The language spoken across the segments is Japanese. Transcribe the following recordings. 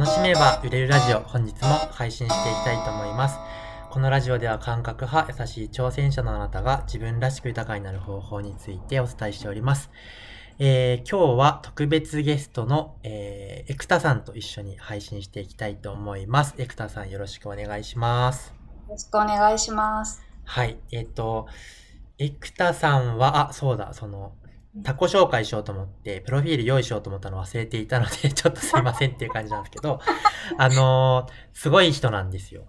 楽しめば売れるラジオ本日も配信していきたいと思いますこのラジオでは感覚派優しい挑戦者のあなたが自分らしく豊かになる方法についてお伝えしておりますえー、今日は特別ゲストの、えー、エクタさんと一緒に配信していきたいと思います。エクタさんよろしくお願いします。よろしくお願いします。はい。えっ、ー、と、エクタさんは、あ、そうだ、その、タコ紹介しようと思って、プロフィール用意しようと思ったの忘れていたので、ちょっとすいませんっていう感じなんですけど、あのー、すごい人なんですよ。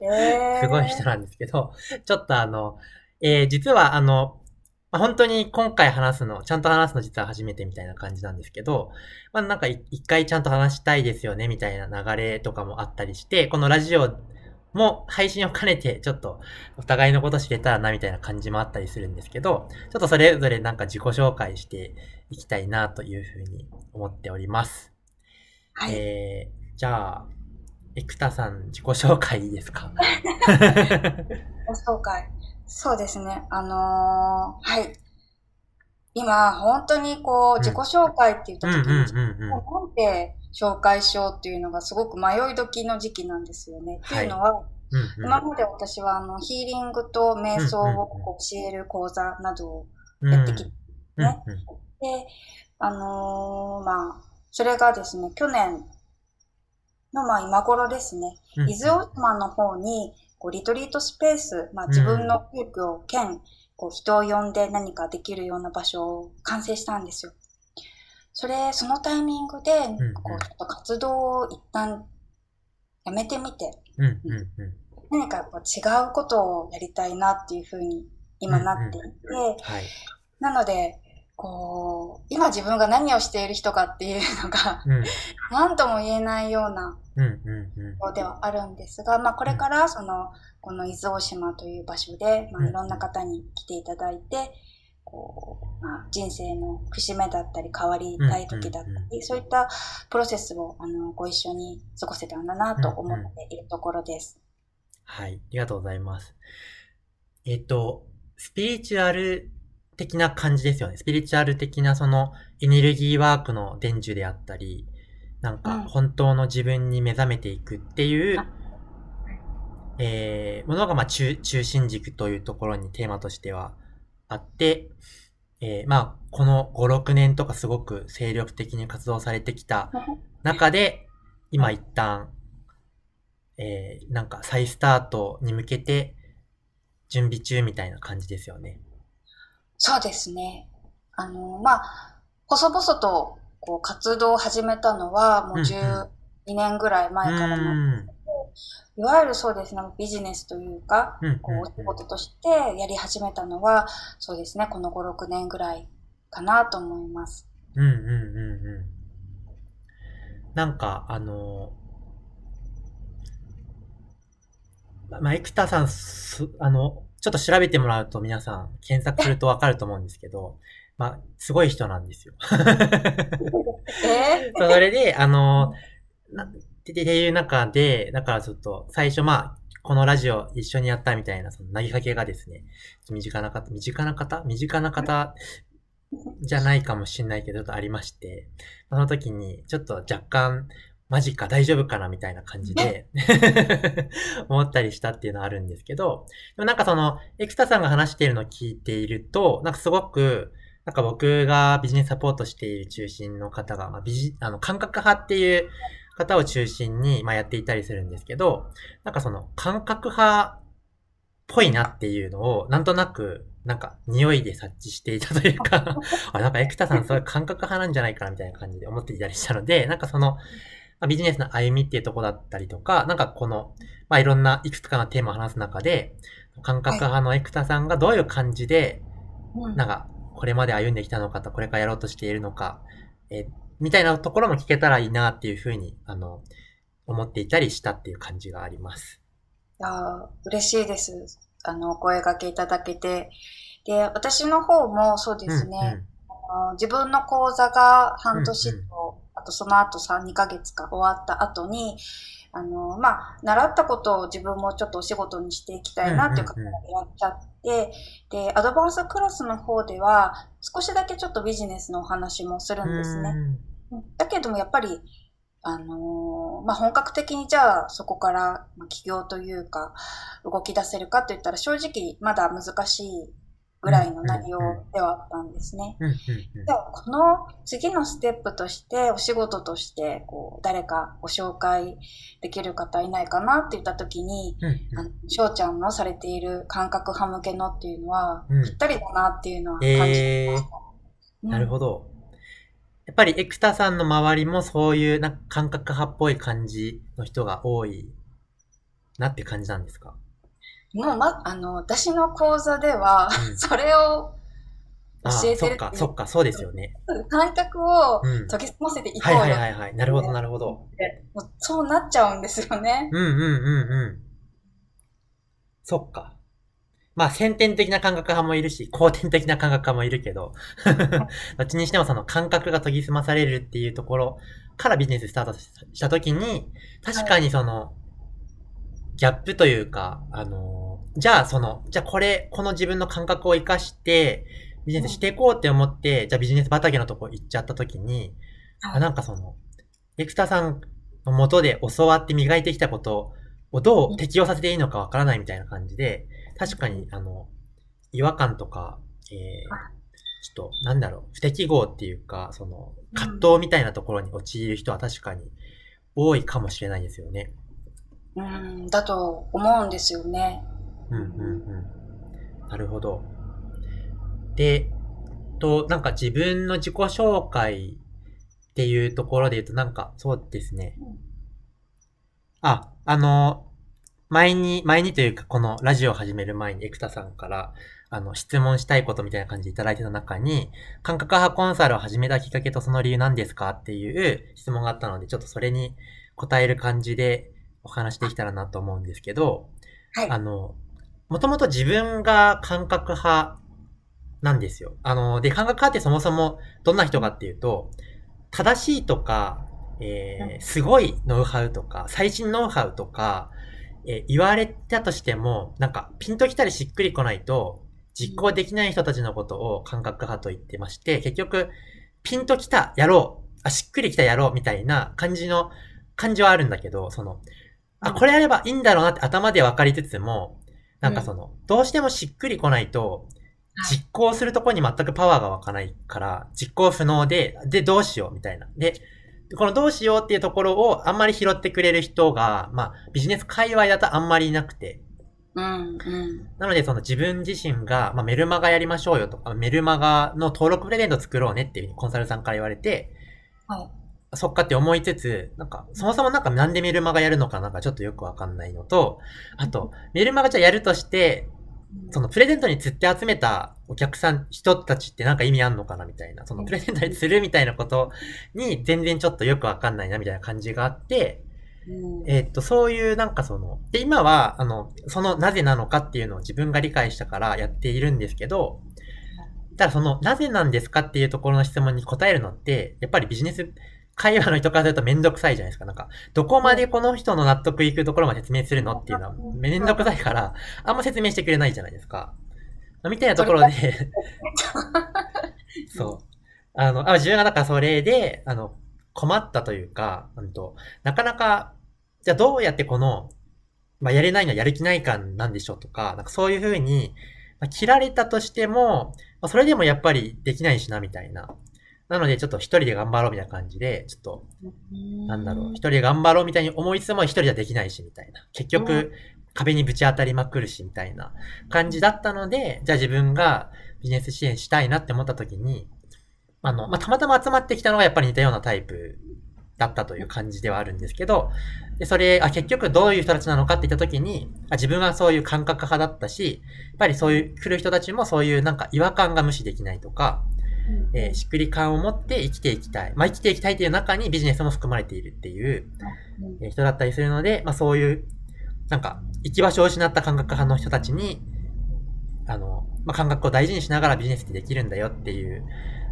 えー、すごい人なんですけど、ちょっとあの、えー、実はあの、まあ、本当に今回話すの、ちゃんと話すの実は初めてみたいな感じなんですけど、まあなんか一回ちゃんと話したいですよねみたいな流れとかもあったりして、このラジオも配信を兼ねてちょっとお互いのこと知れたらなみたいな感じもあったりするんですけど、ちょっとそれぞれなんか自己紹介していきたいなというふうに思っております。はい。えー、じゃあ、エクタさん自己紹介いいですか？紹介。そうですね。あのー、はい。今、本当にこう、自己紹介って言った時に、なんて紹介しようっていうのがすごく迷い時の時期なんですよね。っていうのは、今まで私はあのヒーリングと瞑想を教える講座などをやってきて、ね。で、あのー、まあ、それがですね、去年のまあ今頃ですね、伊豆大島の方にこうリトリートスペース、まあ、自分の教育を兼、こう人を呼んで何かできるような場所を完成したんですよ。それ、そのタイミングで、こうちょっと活動を一旦やめてみて、何かこう違うことをやりたいなっていうふうに今なっていて、なので、こう、今自分が何をしている人かっていうのが、うん、何とも言えないような、うではあるんですが、まあこれからその、この伊豆大島という場所で、まあいろんな方に来ていただいて、こう、まあ、人生の節目だったり変わりたい時だったり、そういったプロセスをあのご一緒に過ごせたんだなと思っているところです。はい、ありがとうございます。えっ、と、スピリチュアル的な感じですよね。スピリチュアル的なそのエネルギーワークの伝授であったり、なんか本当の自分に目覚めていくっていう、うん、えー、ものがまあ中中心軸というところにテーマとしてはあって、えー、まあこの5、6年とかすごく精力的に活動されてきた 中で、今一旦、えー、なんか再スタートに向けて準備中みたいな感じですよね。そうですね。あの、まあ、細々とこう活動を始めたのはもう12年ぐらい前からなんですけど、いわゆるそうですね、ビジネスというか、こうお仕事としてやり始めたのは、そうですね、この5、6年ぐらいかなと思います。うんうんうんうん。なんか、あの、まあ、エクタさん、あの、ちょっと調べてもらうと皆さん検索するとわかると思うんですけど、まあ、すごい人なんですよ。え それで、あの、なっていう中で、だからちょっと最初まあ、このラジオ一緒にやったみたいな、その投げかけがですね、身近な方、身近な方？身近な方じゃないかもしれないけど、ちょっとありまして、その時にちょっと若干マジか大丈夫かなみたいな感じで 思ったりしたっていうのはあるんですけど、でもなんかその、エクスタさんが話しているのを聞いていると、なんかすごく、なんか僕がビジネスサポートしている中心の方が、まあ、ビジ、あの、感覚派っていう方を中心に、まあ、やっていたりするんですけど、なんかその、感覚派っぽいなっていうのを、なんとなく、なんか、匂いで察知していたというか あ、なんかエクタさんそういう感覚派なんじゃないかなみたいな感じで思っていたりしたので、なんかその、まあ、ビジネスの歩みっていうとこだったりとか、なんかこの、まあ、いろんないくつかのテーマを話す中で、感覚派のエクタさんがどういう感じで、はい、なんか、これまで歩んできたのかと、これからやろうとしているのか、えみたいなところも聞けたらいいなっていうふうに、あの、思っていたりしたっていう感じがあります。いや嬉しいです。あの、お声掛けいただけて。で、私の方もそうですね、うんうん、あの自分の講座が半年とあとその後3、2ヶ月か終わった後に、あの、まあ、習ったことを自分もちょっとお仕事にしていきたいなっていう方がいらっしゃって、で、アドバンスクラスの方では、少しだけちょっとビジネスのお話もするんですね。だけどもやっぱり、あのーまあ、本格的にじゃあそこからまあ起業というか動き出せるかといったら正直まだ難しいぐらいの内容ではあったんですね。でもこの次のステップとしてお仕事としてこう誰かご紹介できる方いないかなって言った時にうんうちゃんのされている感覚派向けのっていうのはうんぴったりだなっていうのは感じてました。なるほど。やっぱりエクタさんの周りもそういうなんか感覚派っぽい感じの人が多いなって感じなんですか？もうま、あの、私の講座では、うんそれを教えてるそっか、そっか、そうですよね。感覚をうん。研ぎ澄ませていこはいうよはいはいはい。なるほどなるほど。そうなっちゃうんですよね。うんうんうんうん。そっか。まあ、先天的な感覚派もいるし、後天的な感覚派もいるけど、どっちにしてもその感覚が研ぎ澄まされるっていうところからビジネススタートしたときに、確かにその、ギャップというか、あのーじゃあその、じゃあこれ、この自分の感覚を活かして、ビジネスしていこうって思って、じゃあビジネス畑のとこ行っちゃったときに、あなんかその、エクタさんの元で教わって磨いてきたことをどう適用させていいのかわからないみたいな感じで、確かに、あの、違和感とか、えー、ちょっと、なんだろう、不適合っていうか、その、葛藤みたいなところに陥る人は確かに多いかもしれないですよね。うん、だと思うんですよね。うんうんうん。なるほど。で、と、なんか自分の自己紹介っていうところで言うと、なんかそうですねうん。あ、あの、前に、前にというか、このラジオを始める前にエクタさんから、あの、質問したいことみたいな感じでいただいてた中に、感覚派コンサルを始めたきっかけとその理由何ですかっていう質問があったので、ちょっとそれに答える感じでお話できたらなと思うんですけど、はい。あの、もともと自分が感覚派なんですよ。あの、で、感覚派ってそもそもどんな人かっていうと、正しいとか、えー、すごいノウハウとか、最新ノウハウとか、えー言われたとしても、なんか、ピンときたりしっくりこないと、実行できない人たちのことを感覚派と言ってまして、結局、ピンときた、やろう、あ、しっくりきた、やろう、みたいな感じの、感じはあるんだけど、その、あ、これやればいいんだろうなって頭で分かりつつも、なんかその、どうしてもしっくりこないと、はい実行するところに全くパワーが湧かないから、実行不能で、で、どうしようみたいな。で、このどうしようっていうところをあんまり拾ってくれる人が、まあ、ビジネス界隈だとあんまりいなくて。うん、うん。なので、その自分自身が、まあ、メルマガやりましょうよとか、メルマガの登録プレゼント作ろうねっていうふうにコンサルさんから言われて、はい。そっかって思いつつ、なんか、そもそもなんかなんでメルマガやるのかなんかちょっとよくわかんないのと、あと、メルマガじゃやるとして、そのプレゼントに釣って集めたお客さん、人たちってなんか意味あんのかなみたいな、そのプレゼントに釣るみたいなことに全然ちょっとよくわかんないなみたいな感じがあって、うん。えーっと、そういうなんかその、で、今は、あの、そのなぜなのかっていうのを自分が理解したからやっているんですけど、ただその、なぜなんですかっていうところの質問に答えるのって、やっぱりビジネス会話の人からするとめんどくさいじゃないですか。なんか、どこまでこの人の納得いくところまで説明するのっていうのはめんどくさいから、あんま説明してくれないじゃないですか。みたいなところで、そう。あの、あ自分がだからそれで、あの、困ったというか、うんと、なかなか、じゃあどうやってこの、まあ、やれないのはやる気ない感なんでしょうとか、なんかそういうふうに、まあ、切られたとしても、まあ、それでもやっぱりできないしな、みたいな。なので、ちょっと一人で頑張ろうみたいな感じで、ちょっと、なんだろう、一人で頑張ろうみたいに思いつつも一人じゃできないし、みたいな。結う局、壁にぶち当たりまくるし、みたいな感じだったので、じゃあ自分がビジネス支援したいなって思った時に、あの、まあ、たまたま集まってきたのがやっぱり似たようなタイプだったという感じではあるんですけど、で、それ、あ、結局どういう人たちなのかって言った時に、あ自分はそういう感覚派だったし、やっぱりそういう来る人たちもそういうなんか違和感が無視できないとか、えーしっくり感を持って生きていきたい。まあ、生きていきたいという中にビジネスも含まれているっていう、えー人だったりするので、まあ、そういう、なんか、行き場所を失った感覚派の人たちに、あの、まあ、感覚を大事にしながらビジネスってできるんだよっていう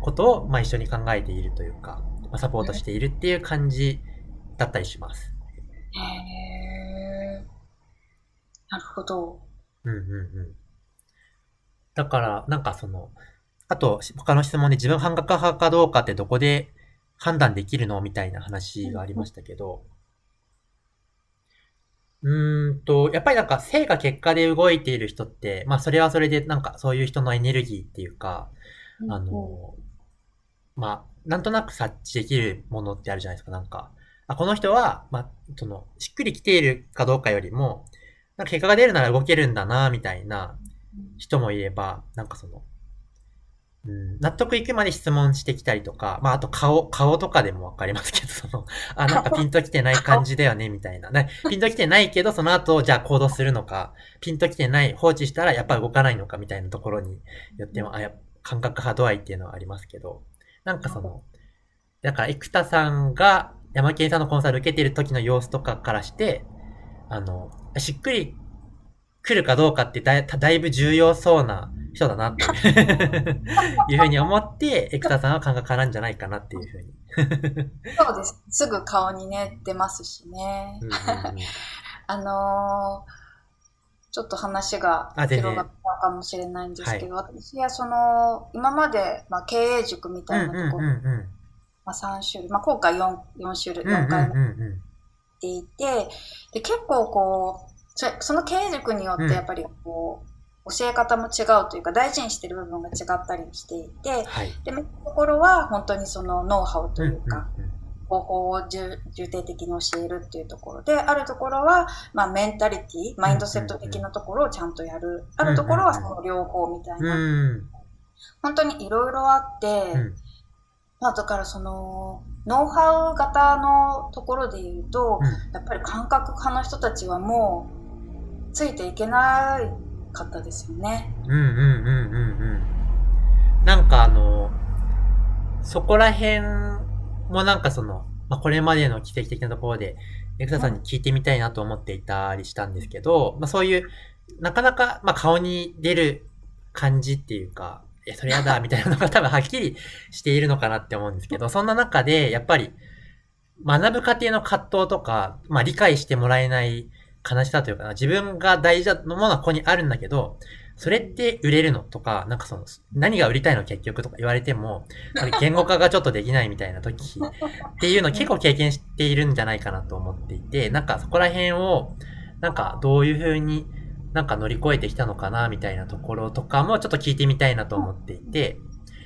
ことを、まあ、一緒に考えているというか、まあ、サポートしているっていう感じだったりします。へーなるほど。うんうんうん。だから、なんかその、あと、他の質問で自分感覚派かどうかってどこで判断できるのみたいな話がありましたけど、うーんと、やっぱりなんか性が結果で動いている人って、まあそれはそれでなんかそういう人のエネルギーっていうか、あの、まあ、なんとなく察知できるものってあるじゃないですか、なんか。あ、この人は、まあ、その、しっくりきているかどうかよりも、なんか結果が出るなら動けるんだな、みたいな人もいれば、なんかその、うん、納得いくまで質問してきたりとか、まあ、あと顔、顔とかでもわかりますけど、その、あ、なんかピンときてない感じだよね、みたいな。ね、ピンときてないけど、その後、じゃあ行動するのか、ピンときてない、放置したらやっぱり動かないのか、みたいなところによっても、あ、や、感覚派度合いっていうのはありますけど、なんかその、だから、生田さんが山県さんのコンサル受けてる時の様子とかからして、あの、しっくり来るかどうかってだだいぶ重要そうな人だなっていうふうに 思って、エクタさんは感覚派なんじゃないかなっていうふうに。そうです。すぐ顔にね、出ますしね。あのー、ちょっと話が広がったかもしれないんですけど、はい、私はその、今まで、まあ、経営塾みたいなところ、まあ、3種類、まあ、今回 4, 4種類、4回もっていて、で結構こう、その経営塾によってやっぱりこう、教え方も違うというか大事にしてる部分が違ったりしていて、はい、でところは本当にそのノウハウというか、方法を重点的に教えるっていうところで、あるところは、まあ、メンタリティ、マインドセット的なところをちゃんとやる。あるところはその両方みたいな。本当にいろいろあって、まあ、だからその、ノウハウ型のところで言うと、やっぱり感覚派の人たちはもう、ついていけないかったですよね。うんうんうんうんうん。なんかあの、そこら辺もなんかその、まあ、これまでの奇跡的なところで、エクサさんに聞いてみたいなと思っていたりしたんですけど、まあ、そういう、なかなか、まあ、顔に出る感じっていうか、え、それやだ、みたいなのが多分はっきりしているのかなって思うんですけど、そんな中で、やっぱり、学ぶ過程の葛藤とか、まあ、理解してもらえない悲しさというかな、自分が大事なものはここにあるんだけど、それって売れるのとか、なんかその、何が売りたいの結局とか言われても、言語化がちょっとできないみたいな時 っていうのを結構経験しているんじゃないかなと思っていて、なんかそこら辺を、なんかどういう風になんか乗り越えてきたのかなみたいなところとかもちょっと聞いてみたいなと思っていて、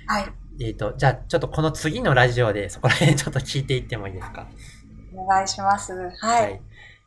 はい。えっ、ー、と、じゃあちょっとこの次のラジオでそこら辺ちょっと聞いていってもいいですか？お願いします。はい。はい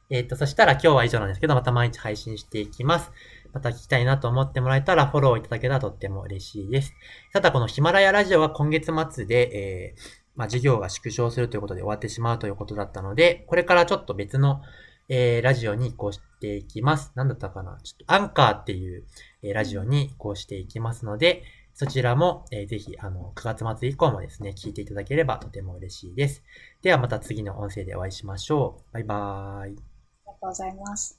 えっ、ー、と、そしたら今日は以上なんですけど、また毎日配信していきます。また聞きたいなと思ってもらえたらフォローいただけたらとっても嬉しいです。ただこのヒマラヤラジオは今月末で、えー、まあ、事業が縮小するということで終わってしまうということだったので、これからちょっと別の、えー、ラジオに移行していきます。なんだったかな？ちょっとアンカーっていう、えー、ラジオに移行していきますので、そちらも、えー、ぜひ、あの、9月末以降もですね、聞いていただければとても嬉しいです。ではまた次の音声でお会いしましょう。バイバーイ。とうございます。